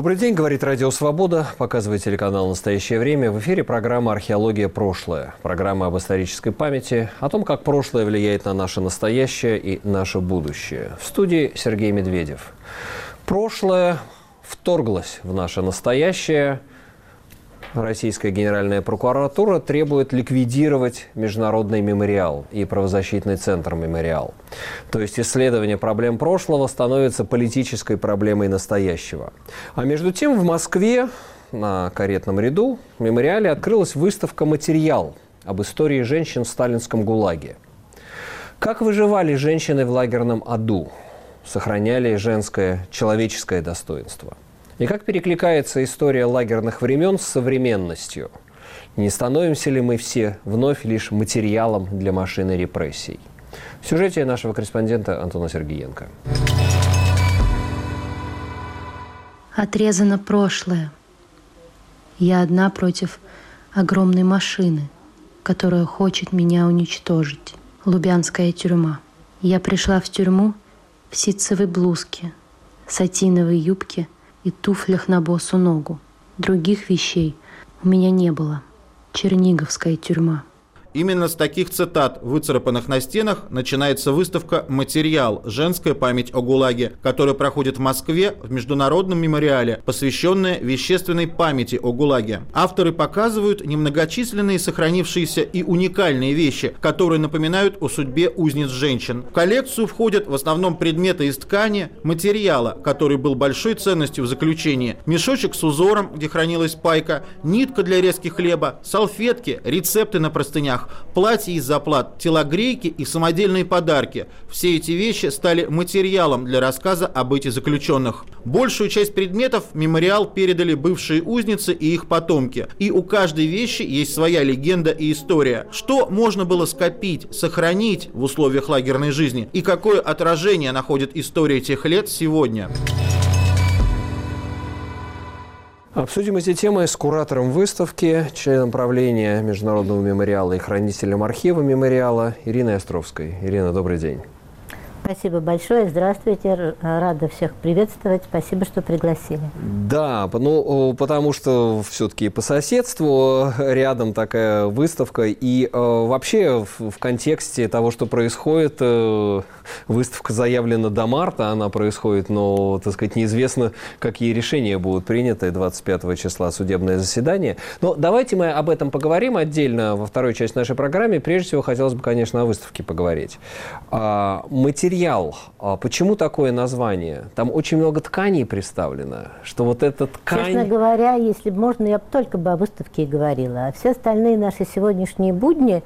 Добрый день, говорит Радио Свобода, показывает телеканал «Настоящее время». В эфире программа «Археология. Прошлое». Программа об исторической памяти, о том, как прошлое влияет на наше настоящее и наше будущее. В студии Сергей Медведев. Прошлое вторглось в наше настоящее – Российская Генеральная прокуратура требует ликвидировать Международный мемориал и правозащитный центр «Мемориал». То есть исследование проблем прошлого становится политической проблемой настоящего. А между тем в Москве на каретном ряду в мемориале открылась выставка «Материал» об истории женщин в сталинском ГУЛАГе. Как выживали женщины в лагерном аду? Сохраняли женское человеческое достоинство – и как перекликается история лагерных времен с современностью? Не становимся ли мы все вновь лишь материалом для машины репрессий? В сюжете нашего корреспондента Антона Сергеенко. Отрезано прошлое. Я одна против огромной машины, которая хочет меня уничтожить. Лубянская тюрьма. Я пришла в тюрьму в ситцевой блузке, сатиновой юбке – и туфлях на босу ногу. Других вещей у меня не было. Черниговская тюрьма. Именно с таких цитат, выцарапанных на стенах, начинается выставка «Материал. Женская память о ГУЛАГе», которая проходит в Москве в Международном мемориале, посвященная вещественной памяти о ГУЛАГе. Авторы показывают немногочисленные сохранившиеся и уникальные вещи, которые напоминают о судьбе узниц женщин. В коллекцию входят в основном предметы из ткани, материала, который был большой ценностью в заключении, мешочек с узором, где хранилась пайка, нитка для резки хлеба, салфетки, рецепты на простынях, вещах, платья из заплат, телогрейки и самодельные подарки. Все эти вещи стали материалом для рассказа об быте заключенных. Большую часть предметов мемориал передали бывшие узницы и их потомки. И у каждой вещи есть своя легенда и история. Что можно было скопить, сохранить в условиях лагерной жизни и какое отражение находит история тех лет сегодня? Обсудим эти темы с куратором выставки, членом правления Международного мемориала и хранителем архива мемориала Ириной Островской. Ирина, добрый день. Спасибо большое. Здравствуйте. Рада всех приветствовать. Спасибо, что пригласили. Да, ну, потому что все-таки по соседству рядом такая выставка. И э, вообще в, в контексте того, что происходит, э, выставка заявлена до марта, она происходит, но, так сказать, неизвестно, какие решения будут приняты 25 числа судебное заседание. Но давайте мы об этом поговорим отдельно во второй части нашей программы. Прежде всего, хотелось бы, конечно, о выставке поговорить. А, материал материал. А почему такое название? Там очень много тканей представлено, что вот эта ткань... Честно говоря, если бы можно, я бы только бы о выставке и говорила. А все остальные наши сегодняшние будни,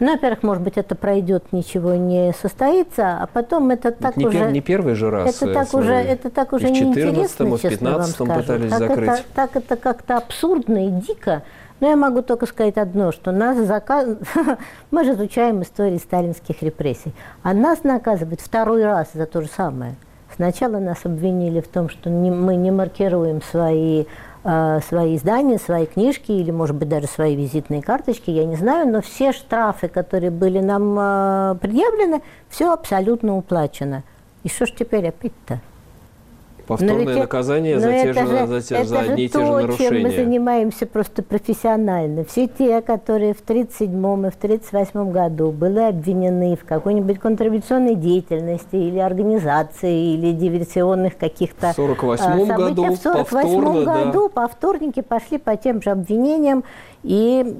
ну, во-первых, может быть, это пройдет, ничего не состоится, а потом это так не уже... Пер, не первый же раз. Это так уже, это так уже неинтересно, и в 15 пытались так закрыть. Это, так это как-то абсурдно и дико. Но я могу только сказать одно, что нас заказ... мы же изучаем историю сталинских репрессий, а нас наказывают второй раз за то же самое. Сначала нас обвинили в том, что не, мы не маркируем свои, э, свои издания, свои книжки или, может быть, даже свои визитные карточки, я не знаю, но все штрафы, которые были нам э, предъявлены, все абсолютно уплачено. И что ж теперь опять-то? Повторное ведь, наказание за, те же, же, за, те, за одни и те же нарушения. чем мы занимаемся просто профессионально. Все те, которые в 1937 и в 1938 году были обвинены в какой-нибудь контрреволюционной деятельности или организации, или диверсионных каких-то В 1948 а, году, В 1948 году да. повторники пошли по тем же обвинениям и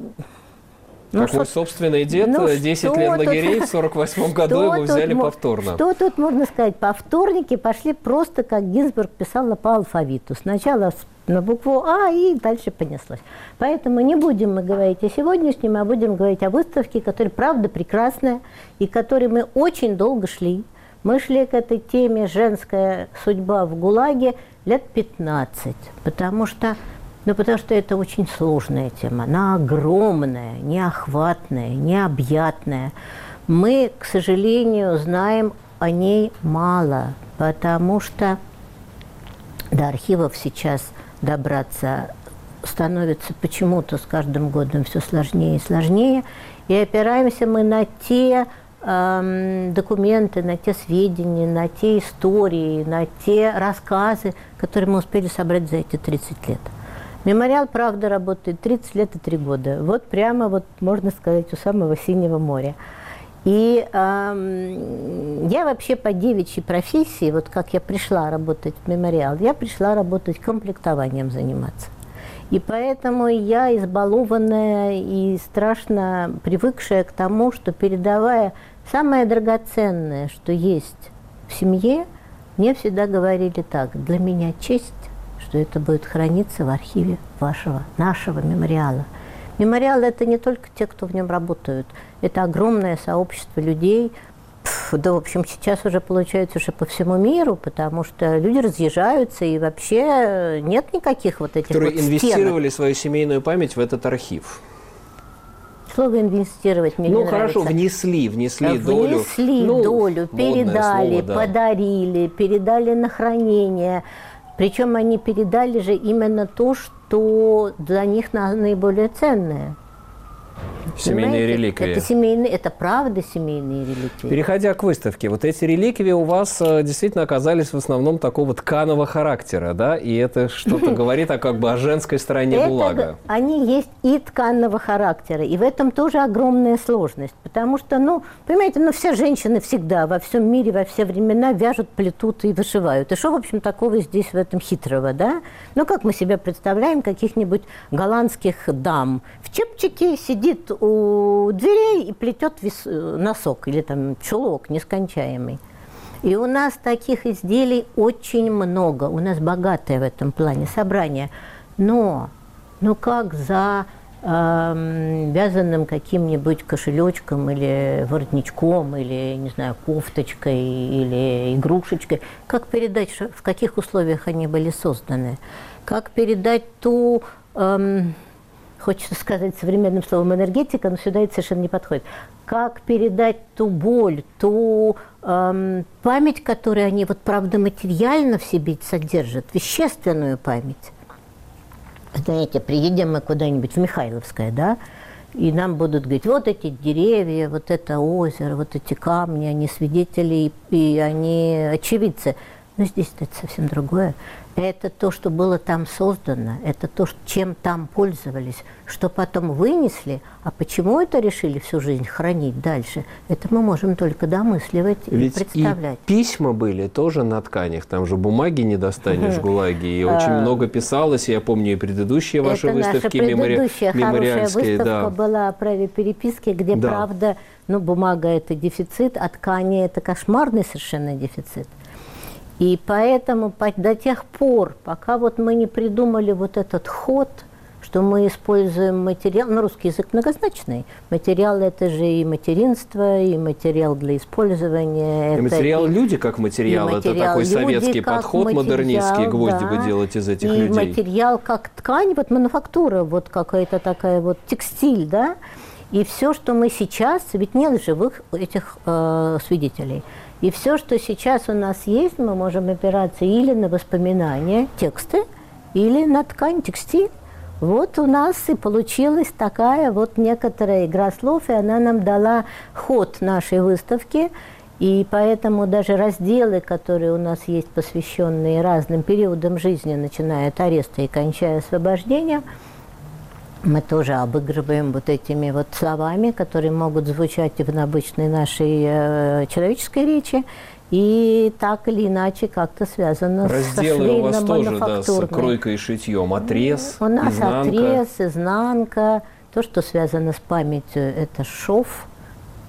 ну, как мой собственный дед, ну, 10 лет лагерей, в 48 году его взяли повторно. Что тут можно сказать? Повторники пошли просто, как Гинзбург писал, по алфавиту. Сначала на букву А и дальше понеслось. Поэтому не будем мы говорить о сегодняшнем, а будем говорить о выставке, которая, правда, прекрасная, и которой мы очень долго шли. Мы шли к этой теме «Женская судьба в ГУЛАГе» лет 15, потому что ну, потому что это очень сложная тема. Она огромная, неохватная, необъятная. Мы, к сожалению, знаем о ней мало, потому что до архивов сейчас добраться становится почему-то с каждым годом все сложнее и сложнее. И опираемся мы на те эм, документы, на те сведения, на те истории, на те рассказы, которые мы успели собрать за эти 30 лет. Мемориал, правда, работает 30 лет и 3 года. Вот прямо, вот можно сказать, у самого Синего моря. И эм, я вообще по девичьей профессии, вот как я пришла работать в мемориал, я пришла работать комплектованием заниматься. И поэтому я избалованная и страшно привыкшая к тому, что передавая самое драгоценное, что есть в семье, мне всегда говорили так, для меня честь, что это будет храниться в архиве вашего, нашего мемориала. Мемориал – это не только те, кто в нем работают, это огромное сообщество людей, да, в общем, сейчас уже получается уже по всему миру, потому что люди разъезжаются, и вообще нет никаких вот этих Которые вот инвестировали стенок. свою семейную память в этот архив. Слово «инвестировать» мне ну не хорошо, нравится. внесли, внесли долю. Внесли Ну, долю, передали, слово, да. подарили, передали на хранение. Причем они передали же именно то, что для них на- наиболее ценное. Семейные Понимаете? реликвии. Это семейные, это правда семейные реликвии. Переходя к выставке, вот эти реликвии у вас э, действительно оказались в основном такого тканого характера, да? И это что-то говорит о как бы о женской стороне г- они есть и тканного характера, и в этом тоже огромная сложность, потому что, ну, понимаете, ну, все женщины всегда во всем мире, во все времена вяжут, плетут и вышивают. И что, в общем, такого здесь в этом хитрого, да? Ну, как мы себе представляем каких-нибудь голландских дам? В чепчике сидит у дверей и плетет вис- э, носок или там чулок нескончаемый. И у нас таких изделий очень много. У нас богатое в этом плане собрание. Но, ну как за эм, вязаным каким-нибудь кошелечком или воротничком, или, не знаю, кофточкой или игрушечкой, как передать, в каких условиях они были созданы? Как передать ту эм, хочется сказать современным словом энергетика, но сюда это совершенно не подходит. Как передать ту боль, ту эм, память, которую они вот правда материально в себе содержат, вещественную память. Знаете, приедем мы куда-нибудь в Михайловское, да, и нам будут говорить, вот эти деревья, вот это озеро, вот эти камни, они свидетели и, они очевидцы. Но здесь это совсем другое. Это то, что было там создано, это то, чем там пользовались, что потом вынесли, а почему это решили всю жизнь хранить дальше, это мы можем только домысливать и Ведь представлять. и письма были тоже на тканях, там же бумаги не достанешь в ГУЛАГе, и очень много писалось, я помню и предыдущие ваши А. это наша выставки мемори- предыдущая хорошая мемориальские, выставка да. была о праве переписки, где, Да. правда, ну, бумага – это дефицит, а ткани – это кошмарный совершенно дефицит. И поэтому по- до тех пор, пока вот мы не придумали вот этот ход, что мы используем материал, ну, русский язык многозначный. Материал – это же и материнство, и материал для использования. И это материал люди как материал, и это материал такой люди советский подход материал, модернистский, гвозди бы да. делать из этих и людей. материал как ткань, вот мануфактура, вот какая-то такая вот текстиль, да. И все, что мы сейчас, ведь нет живых этих э, свидетелей. И все, что сейчас у нас есть, мы можем опираться или на воспоминания, тексты, или на ткань, текстиль. Вот у нас и получилась такая вот некоторая игра слов, и она нам дала ход нашей выставки. И поэтому даже разделы, которые у нас есть, посвященные разным периодам жизни, начиная от ареста и кончая освобождением, мы тоже обыгрываем вот этими вот словами, которые могут звучать и в обычной нашей э, человеческой речи, и так или иначе как-то связано Разделы у вас тоже, да, с кройкой и шитьем. Отрез, У нас изнанка. отрез, изнанка. То, что связано с памятью, это шов,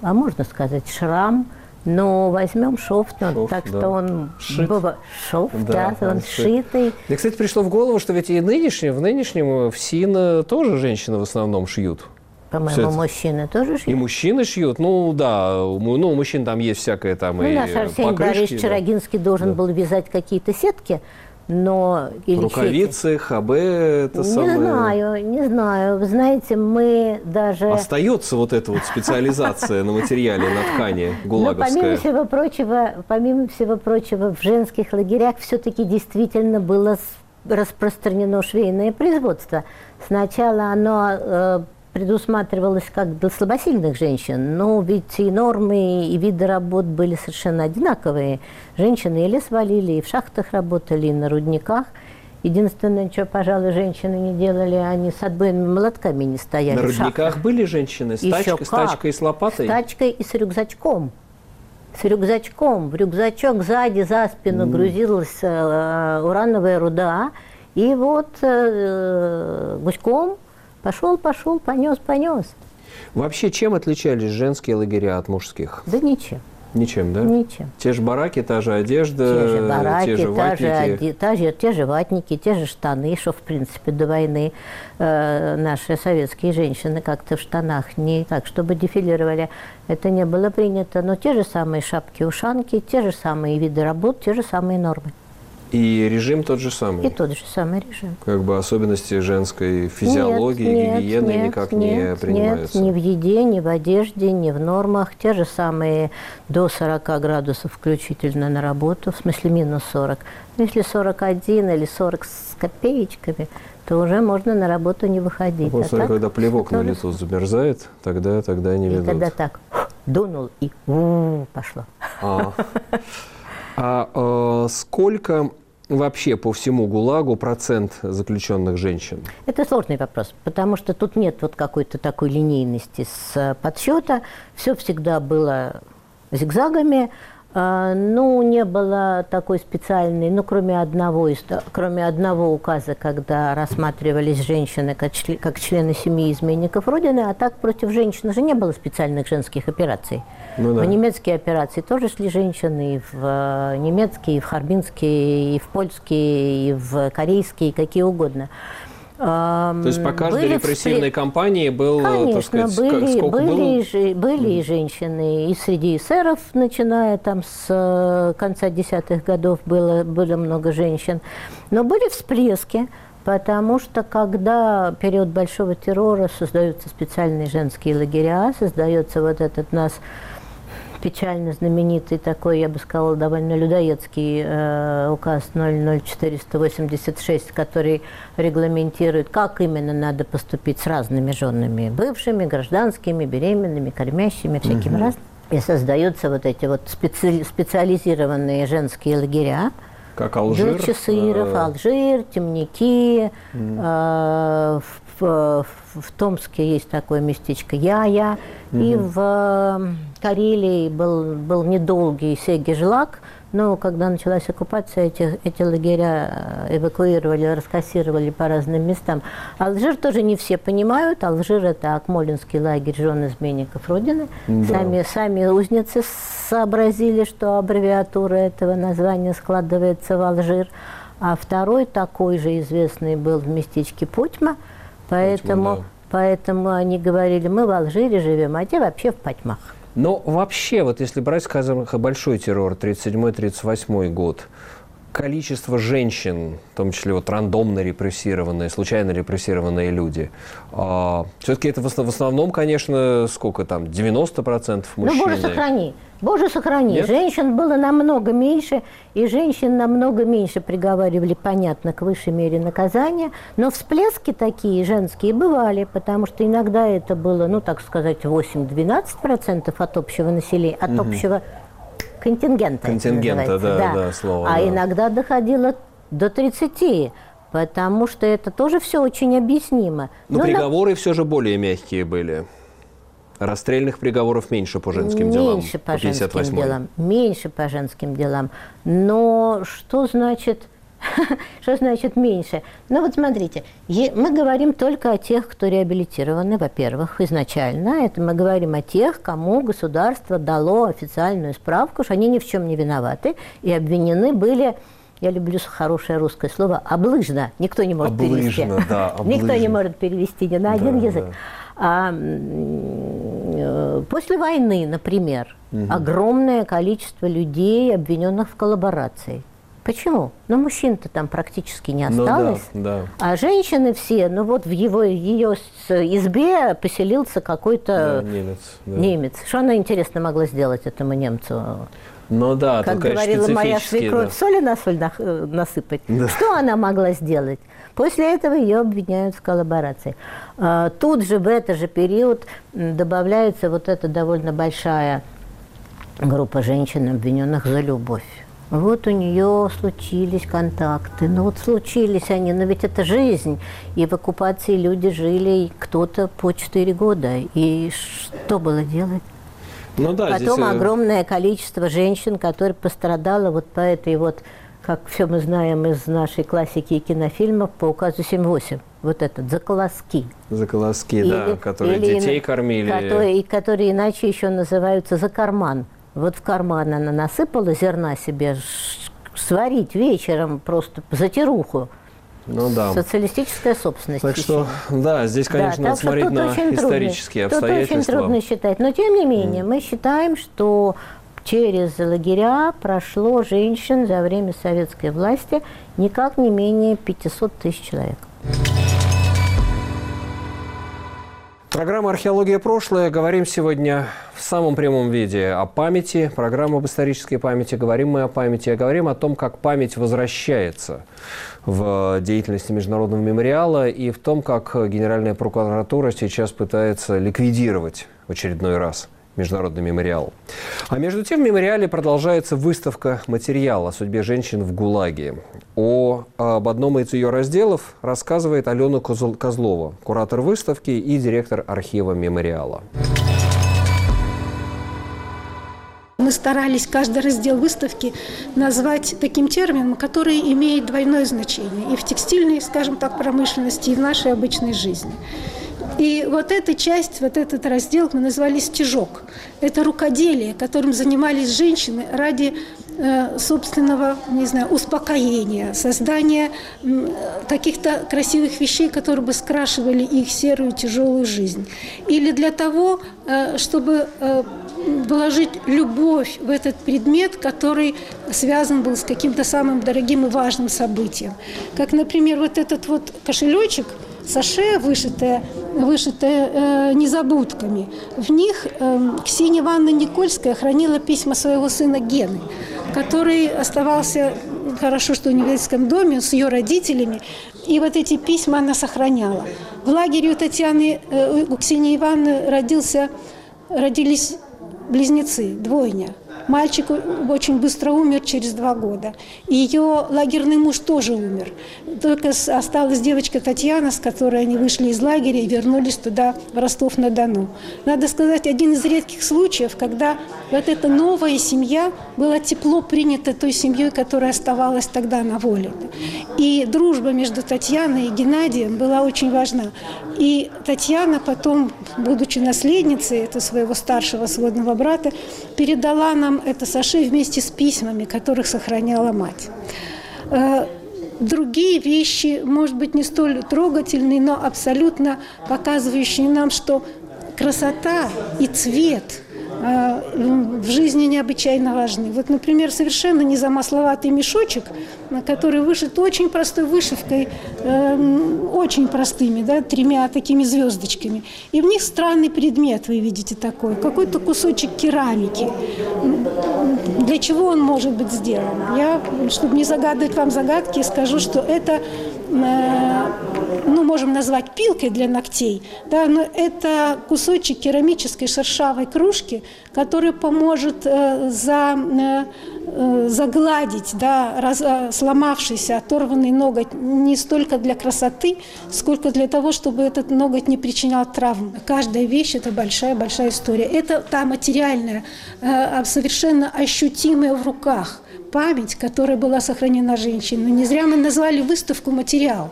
а можно сказать шрам. Но возьмем шов, ну, Шов, так да. что он Шит. быва- шов, Да, да, он он шит. шитый. Мне, кстати, пришло в голову, что ведь и нынешнем, в нынешнем э, в СИН э, тоже женщины в основном шьют. По-моему, мужчины тоже И шьют. мужчины шьют, ну да, ну, у мужчин там есть всякое там Ну, и наш Арсений покрышки, Борисович да. Чарогинский должен был вязать какие-то сетки, но... или рукавицы, ХБ, это Не самое... знаю, не знаю. Вы знаете, мы даже... Остается вот эта вот специализация на материале, на ткани Но помимо гулаговская. всего прочего, помимо всего прочего, в женских лагерях все-таки действительно было распространено швейное производство. Сначала оно э, предусматривалось как для слабосильных женщин, но ведь и нормы, и виды работ были совершенно одинаковые. Женщины и лес валили, и в шахтах работали, и на рудниках. Единственное, что, пожалуй, женщины не делали, они с отбойными молотками не стояли. На шахтах. рудниках были женщины с, Еще тачкой, с тачкой и с лопатой? С тачкой и с рюкзачком. С рюкзачком. В рюкзачок сзади, за спину грузилась э, урановая руда. И вот э, гуськом пошел, пошел, понес, понес. Вообще, чем отличались женские лагеря от мужских? Да ничем, Ничем, да? ничем. Те же бараки, та же одежда, Те же бараки, те же та же ватники. оде- та же- те же ватники, те же штаны, что, в принципе, до войны э, наши советские женщины как-то в штанах не так, чтобы дефилировали. Это не было принято. Но те же самые шапки-ушанки, те же самые виды работ, те же самые нормы. И режим тот же самый. И тот же самый режим. Как бы особенности женской физиологии, Нет, гигиены нет, никак нет, не принимаются. Нет, ни в еде, ни в одежде, ни в нормах. Те же самые до 40 градусов включительно на работу, в смысле минус 40. Но если 41 или 40 с копеечками, то уже можно на работу не выходить. Вот А так когда плевок на лицо замерзает, тогда, тогда не И ведут. когда так дунул и у пошло. А, А, э, сколько вообще по всему ГУЛАГу процент заключенных женщин? Это сложный вопрос, потому что тут нет вот какой-то такой линейности с э, подсчета. Все всегда было зигзагами. А, Ну, не было такой специальной, ну, кроме одного, из- кроме одного указа, когда рассматривались женщины как, чле- как члены семьи изменников Родины, а так против женщин же не было специальных женских операций. Ну да. В немецкие операции тоже шли женщины, и в э, немецкие, и в харбинские, и в польские, и в корейские, какие угодно. То есть по каждой Были репрессивной вспре- кампании был, Конечно, сказать, ска- были, сколько были, было? и же- были и женщины, и среди эсеров, начиная там с э, конца десятых годов, было, было много женщин. Но были всплески, потому что когда период большого террора создаются специальные женские лагеря, создается вот этот нас печально знаменитый такой, я бы сказала, довольно людоедский э, указ 00486, который регламентирует, как именно надо поступить с разными женами, бывшими, гражданскими, беременными, кормящими, всякими разными. И создаются вот эти вот специ- специализированные женские лагеря, Как Алжир? для часыров, э, Алжир, темники. э, в, в- в Томске есть такое местечко Я-Я. И в Карелии был, был недолгий Сегежлак, но когда началась оккупация, эти, эти лагеря э, эвакуировали, раскассировали по разным местам. Алжир тоже не все понимают. Алжир – это Акмолинский лагерь жен изменников Родины. Да. Сами, сами узницы сообразили, что аббревиатура этого названия складывается в Алжир. А второй такой же известный был в местечке Путьма. Поэтому, да. поэтому они говорили, мы в Алжире живем, а те вообще в Патьмах. Но вообще, вот если брать, скажем, большой террор, 37-38 год, количество женщин, в том числе вот рандомно репрессированные, случайно репрессированные люди, все-таки это в основ- в основном, конечно, сколько там, 90% мужчины? Ну, Боже, сохрани. Боже, сохрани. Нет? Женщин было намного меньше, и женщин намного меньше приговаривали, понятно, к высшей мере наказания. Но всплески такие женские бывали, потому что иногда это было, ну, так сказать, 8-12% от общего населения, от общего контингента. Контингента, называется, да, да, слово, А да. иногда доходило до 30%. Потому что это тоже все очень объяснимо. Но Ну, на- приговоры все же более мягкие были. Расстрельных приговоров меньше по женским делам. Меньше по, женским 58-й. делам. Меньше по женским делам. Но что значит, что значит меньше? Ну вот смотрите, мы говорим только о тех, кто реабилитированы, во-первых, изначально. Это мы говорим о тех, кому государство дало официальную справку, что они ни в чем не виноваты и обвинены были я люблю хорошее русское слово облыжно. Никто не может перевести. Облыжно, да, Никто не может перевести ни на один Да, язык. да. А, э, после войны, например, огромное количество людей, обвиненных в коллаборации. Почему? Ну, мужчин-то там практически не Ну да, осталось. да. А женщины все, ну вот в его ее избе поселился какой-то Да, немец. да. немец. Что она, интересно, могла сделать этому немцу? Ну да, как конечно, говорила моя свекровь, да. соли на соль нах- э, насыпать. Да. Что она могла сделать? После этого ее обвиняют в коллаборации. А, Тут же в этот же период добавляется вот эта довольно большая группа женщин, обвиненных за любовь. Вот у нее случились контакты. Ну вот случились они, но ведь это жизнь. И в оккупации люди жили, кто-то по 4 года. И что было делать? Ну да, здесь, Потом э, огромное количество женщин, которые пострадало вот по этой вот, как все мы знаем из нашей классики и кинофильмов, по указу 7-8. Вот этот, за колоски. За колоски, да, Или- которые или детей кормили. Которые, и которые иначе еще называются за карман. Вот в карман она насыпала зерна себе сварить вечером просто за тируху. Ну да. Социалистическая собственность. Так что, да, здесь, конечно, Да, надо смотреть на исторические трудно. обстоятельства. Тут очень трудно считать. Но тем не менее, мы считаем, что через лагеря прошло женщин за время советской власти никак не менее 500 тысяч человек. Программа «Археология. Прошлое». Говорим сегодня в самом прямом виде о памяти. Программа об исторической памяти. Говорим мы о памяти, а говорим о том, как память возвращается в деятельности Международного мемориала и в том, как Генеральная прокуратура сейчас пытается ликвидировать в очередной раз Международный мемориал. А между тем в мемориале продолжается выставка материала о судьбе женщин в ГУЛАГе. О, об одном из ее разделов рассказывает Алена Козл- Козлова, куратор выставки и директор архива мемориала. Мы старались каждый раздел выставки назвать таким термином, который имеет двойное значение и в текстильной, скажем так, промышленности, и в нашей обычной жизни. И вот эта часть, вот этот раздел мы назвали «стежок». Это рукоделие, которым занимались женщины ради э, собственного, не знаю, успокоения, создания каких-то красивых вещей, которые бы скрашивали их серую тяжелую жизнь. Или для того, э, чтобы э, вложить любовь в этот предмет, который связан был с каким-то самым дорогим и важным событием. Как, например, вот этот вот кошелечек, саше, вышитое, вышитое э, незабудками. В них э, Ксения Ивановна Никольская хранила письма своего сына Гены, который оставался, хорошо, что в университетском доме с ее родителями, и вот эти письма она сохраняла. В лагере у Татьяны, э, у Ксении Ивановны родился, родились близнецы, двойня. Мальчик очень быстро умер через два года. Ее лагерный муж тоже умер. Только осталась девочка Татьяна, с которой они вышли из лагеря и вернулись туда, в Ростов-на-Дону. Надо сказать, один из редких случаев, когда вот эта новая семья была тепло принята той семьей, которая оставалась тогда на воле. И дружба между Татьяной и Геннадием была очень важна. И Татьяна потом, будучи наследницей этого своего старшего сводного брата, передала нам это саше вместе с письмами, которых сохраняла мать. Э, Другие вещи, может быть, не столь трогательные, но абсолютно показывающие нам, что красота и цвет в жизни необычайно важны. Вот, например, совершенно незамысловатый мешочек, который вышит очень простой вышивкой, э, очень простыми, да, тремя такими звездочками. И в них странный предмет, вы видите такой, какой-то кусочек керамики. Для чего он может быть сделан? Я, чтобы не загадывать вам загадки, скажу, что это, э, ну, можем назвать пилкой для ногтей, да, но это кусочек керамической шершавой кружки, который поможет э, за, э, э, загладить да, раз- сломавшийся, оторванный ноготь не столько для красоты, сколько для того, чтобы этот ноготь не причинял травм. Каждая вещь – это большая-большая история. Это та материальная, а совершенно ощутимая в руках память, которая была сохранена женщиной. Не зря мы назвали выставку «Материал».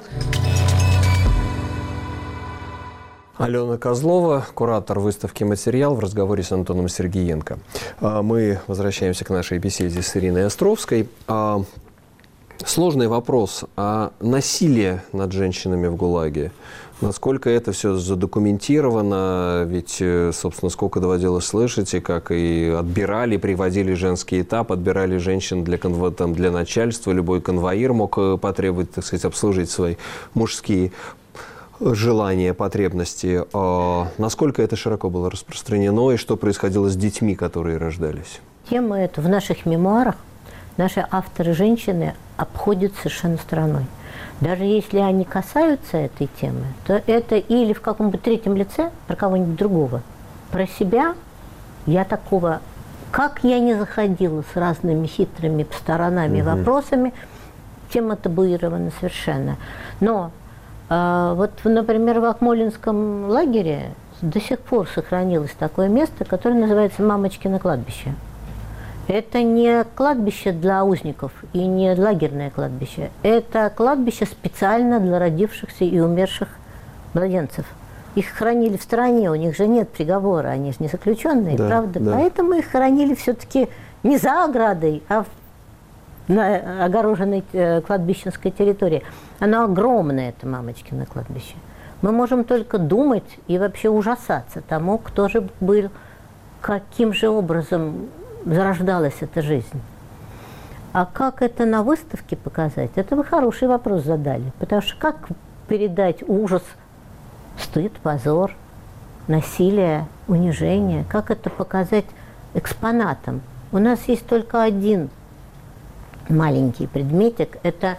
Алена Козлова, куратор выставки «Материал» в разговоре с Антоном Сергеенко. А, Мы возвращаемся к нашей беседе с Ириной Островской. А, Сложный вопрос. А насилие над женщинами в ГУЛАГе? Насколько это все задокументировано? Ведь, э, собственно, сколько доводилось слышать, и как и отбирали, приводили женский этап, отбирали женщин для, конво... там, для начальства. Любой конвоир мог э, потребовать, так сказать, обслужить свои мужские желания, потребности. А насколько это широко было распространено и что происходило с детьми, которые рождались? Тему эту в наших мемуарах наши авторы-женщины обходят совершенно стороной. Даже если они касаются этой темы, то это или в каком-то третьем лице про кого-нибудь другого. Про себя я такого, как я не заходила с разными хитрыми сторонами, угу. вопросами, тема табуирована совершенно. Но э, вот, например, в Акмолинском лагере до сих пор сохранилось такое место, которое называется «Мамочкино кладбище». Это не кладбище для узников и не лагерное кладбище. Это кладбище специально для родившихся и умерших младенцев. Их хранили в стране, у них же нет приговора, они же не заключенные, да, правда? Да. Поэтому их хранили все-таки не за оградой, а в на огороженной э, кладбищенской территории. Оно огромное, это мамочкино кладбище. Мы можем только думать и вообще ужасаться тому, кто же был, каким же образом зарождалась эта жизнь. А как это на выставке показать? Это вы хороший вопрос задали. Потому что как передать ужас, стыд, позор, насилие, унижение? Как это показать экспонатом? У нас есть только один маленький предметик. Это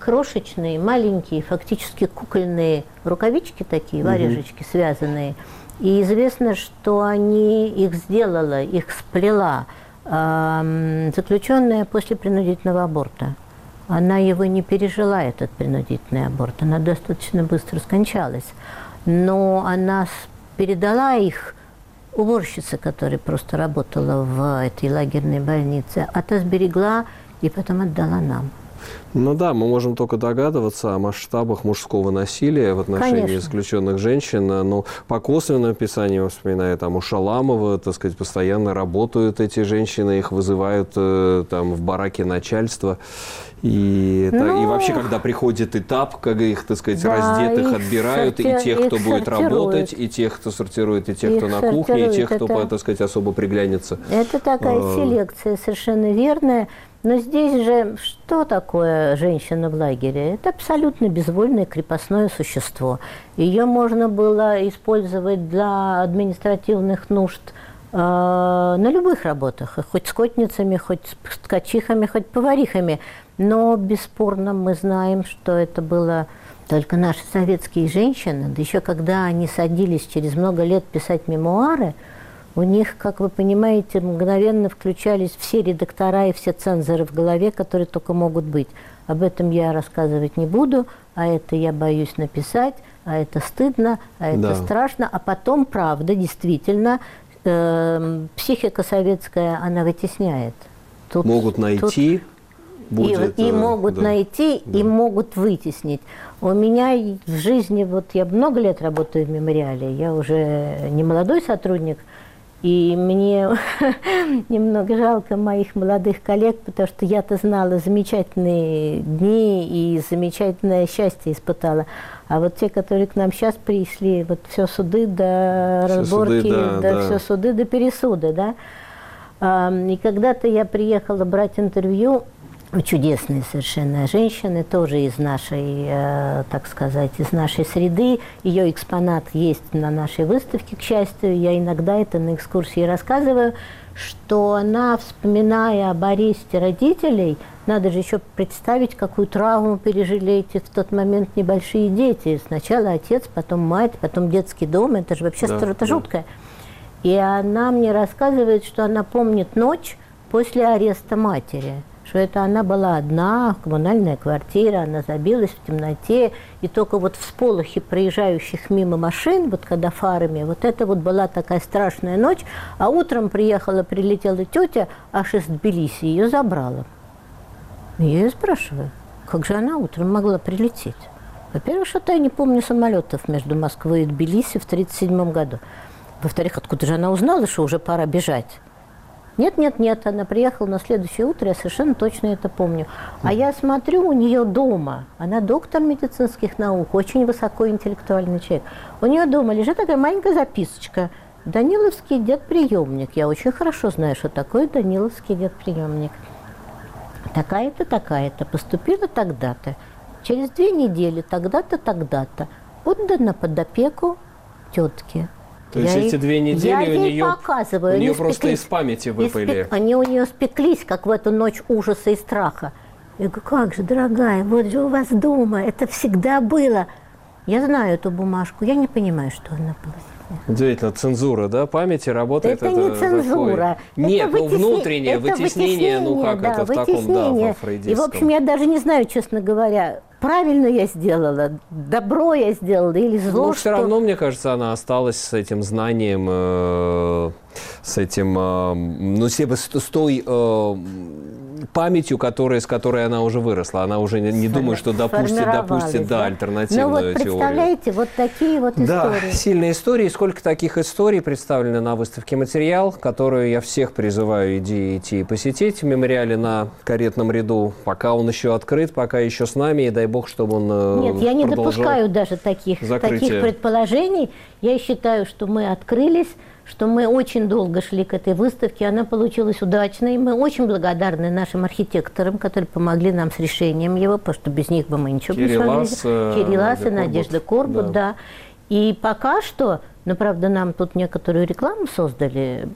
крошечные, маленькие, фактически кукольные рукавички такие, варежечки связанные. И известно, что они их сделала, их сплела заключенная после принудительного аборта. Она его не пережила, этот принудительный аборт. Она достаточно быстро скончалась. Но она передала их уборщице, которая просто работала в этой лагерной больнице, а та сберегла и потом отдала нам. Ну да, мы можем только догадываться о масштабах мужского насилия в отношении Конечно. заключенных женщин. Но по косвенным описаниям, вспоминая там у Шаламова, так сказать, постоянно работают эти женщины, их вызывают э, там в бараке начальства. И, ну, это, и вообще, когда приходит этап, когда их, так сказать, да, раздетых отбирают, сорти... и тех, кто будет работать, и тех, кто сортирует, и тех, их кто на кухне, и тех, кто, это... так сказать, особо приглянется. Это такая а... селекция совершенно верная. Но здесь же что такое женщина в лагере? Это абсолютно безвольное крепостное существо. Ее можно было использовать для административных нужд э, на любых работах, хоть скотницами, хоть ткачихами, хоть поварихами. Но бесспорно мы знаем, что это было только наши советские женщины, да еще когда они садились через много лет писать мемуары – у них, как вы понимаете, мгновенно включались все редактора и все цензоры в голове, которые только могут быть. Об этом я рассказывать не буду, а это я боюсь написать, а это стыдно, а это да. страшно. А потом, правда, действительно, э, психика советская, она вытесняет. Тут, могут найти. Тут, будет, и, и могут да, найти, да. и могут вытеснить. У меня в жизни, вот я много лет работаю в мемориале, я уже не молодой сотрудник – и мне немного жалко моих молодых коллег, потому что я-то знала замечательные дни и замечательное счастье испытала. А вот те, которые к нам сейчас пришли, вот все суды до все разборки, суды, да, да, да. все суды до пересуда, да. И когда-то я приехала брать интервью чудесные совершенно женщины, тоже из нашей, э, так сказать, из нашей среды. Ее экспонат есть на нашей выставке, к счастью. Я иногда это на экскурсии рассказываю, что она, вспоминая об аресте родителей, надо же еще представить, какую травму пережили эти в тот момент небольшие дети. Сначала отец, потом мать, потом детский дом. Это же вообще да, это да. жуткое. И она мне рассказывает, что она помнит ночь после ареста матери – что это она была одна, коммунальная квартира, она забилась в темноте, и только вот в сполохе проезжающих мимо машин, вот когда фарами, вот это вот была такая страшная ночь, а утром приехала, прилетела тетя аж из Тбилиси, ее забрала. Я ее спрашиваю, как же она утром могла прилететь? Во-первых, что-то я не помню самолетов между Москвой и Тбилиси в 1937 году. Во-вторых, откуда же она узнала, что уже пора бежать? Нет, нет, нет, она приехала на следующее утро, я совершенно точно это помню. А я смотрю у нее дома, она доктор медицинских наук, очень высокоинтеллектуальный человек. У нее дома лежит такая маленькая записочка. Даниловский дед-приемник. Я очень хорошо знаю, что такое Даниловский дед-приемник. Такая-то, такая-то, поступила тогда-то. Через две недели тогда-то, тогда-то. отдана под опеку тетки. То есть эти две недели я у нее- показываю. у нее они просто спеклись. из памяти выпали. Испек- Они у нее спеклись, как в эту ночь ужаса и страха. Я говорю, как же, дорогая, вот же у вас дома, это всегда было. Я знаю эту бумажку, я не понимаю, что она была. Удивительно, цензура, да, памяти работает. Это не цензура. такой- Нет, это ну вытесне- внутреннее это вытеснение, ну как да, это в таком, да, вытеснение. во И, в общем, я даже не знаю, честно говоря, правильно я сделала, добро я сделала или зло, Ну, все что- равно, мне кажется, она осталась с этим знанием, э, с этим, э, ну, с той э, памятью, которая, с которой она уже выросла. Она уже не, не думает, что допустит, допустит, да, альтернативную Ну вот теорию. представляете, вот такие вот Да, истории. сильные истории. Сколько таких историй представлены на выставке «Материал», которую я всех призываю иди, идти и посетить в мемориале на каретном ряду, пока он еще открыт, пока еще с нами, и дай бог, чтобы он э, Нет, я не допускаю даже таких, закрытие. таких предположений. Я считаю, что мы открылись, что мы очень долго шли к этой выставке, она получилась удачной. Мы очень благодарны нашим архитекторам, которые помогли нам с решением его, потому что без них бы мы ничего бы не смогли Кириллас, э, Кириллас и Надежда Корбут, Корбут, да. И пока что, ну, правда, нам тут некоторую рекламу создали,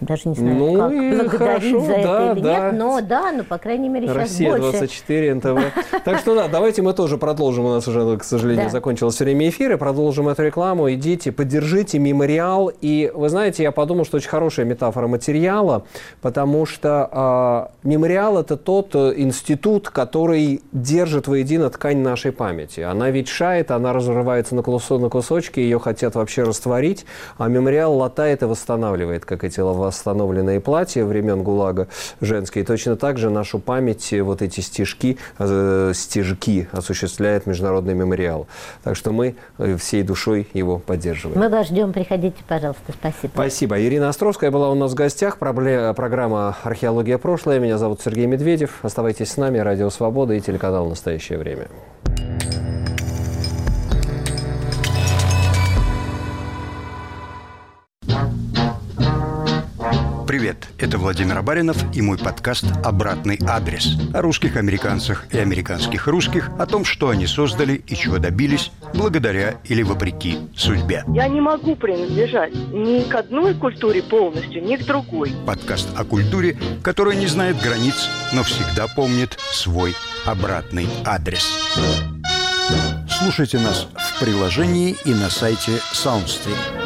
даже не знаю, Ну как благодарить хорошо, за это да, или да. нет, но да, ну, по крайней мере, сейчас Россия больше. 24, НТВ. Так что да, давайте мы тоже продолжим. У нас уже, к сожалению, Да. закончилось время эфира. Продолжим эту рекламу. Идите, поддержите мемориал. И вы знаете, я подумал, что очень хорошая метафора материала, потому что а, мемориал это тот э, институт, который держит воедино ткань нашей памяти. Она ветшает, она разрывается на, кусо- на кусочки, ее хотят вообще растворить, а мемориал латает и восстанавливает, как эти восстановленные платья времен ГУЛАГа женские. Точно так же нашу память, э, вот эти стежки, э, стежки осуществляет Международный мемориал. Так что мы э, всей душой его поддерживаем. Мы вас ждем, приходите, пожалуйста, спасибо. Спасибо. Ирина Островская была у нас в гостях. Пробле- Программа «Археология. Прошлое». Меня зовут Сергей Медведев. Оставайтесь с нами. Радио «Свобода» и телеканал «Настоящее время». Привет, это Владимир Абаринов и мой подкаст «Обратный адрес» о русских американцах и американских русских, о том, что они создали и чего добились благодаря или вопреки судьбе. Я не могу принадлежать ни к одной культуре полностью, ни к другой. Подкаст о культуре, которая не знает границ, но всегда помнит свой обратный адрес. Слушайте нас в приложении и на сайте SoundStream.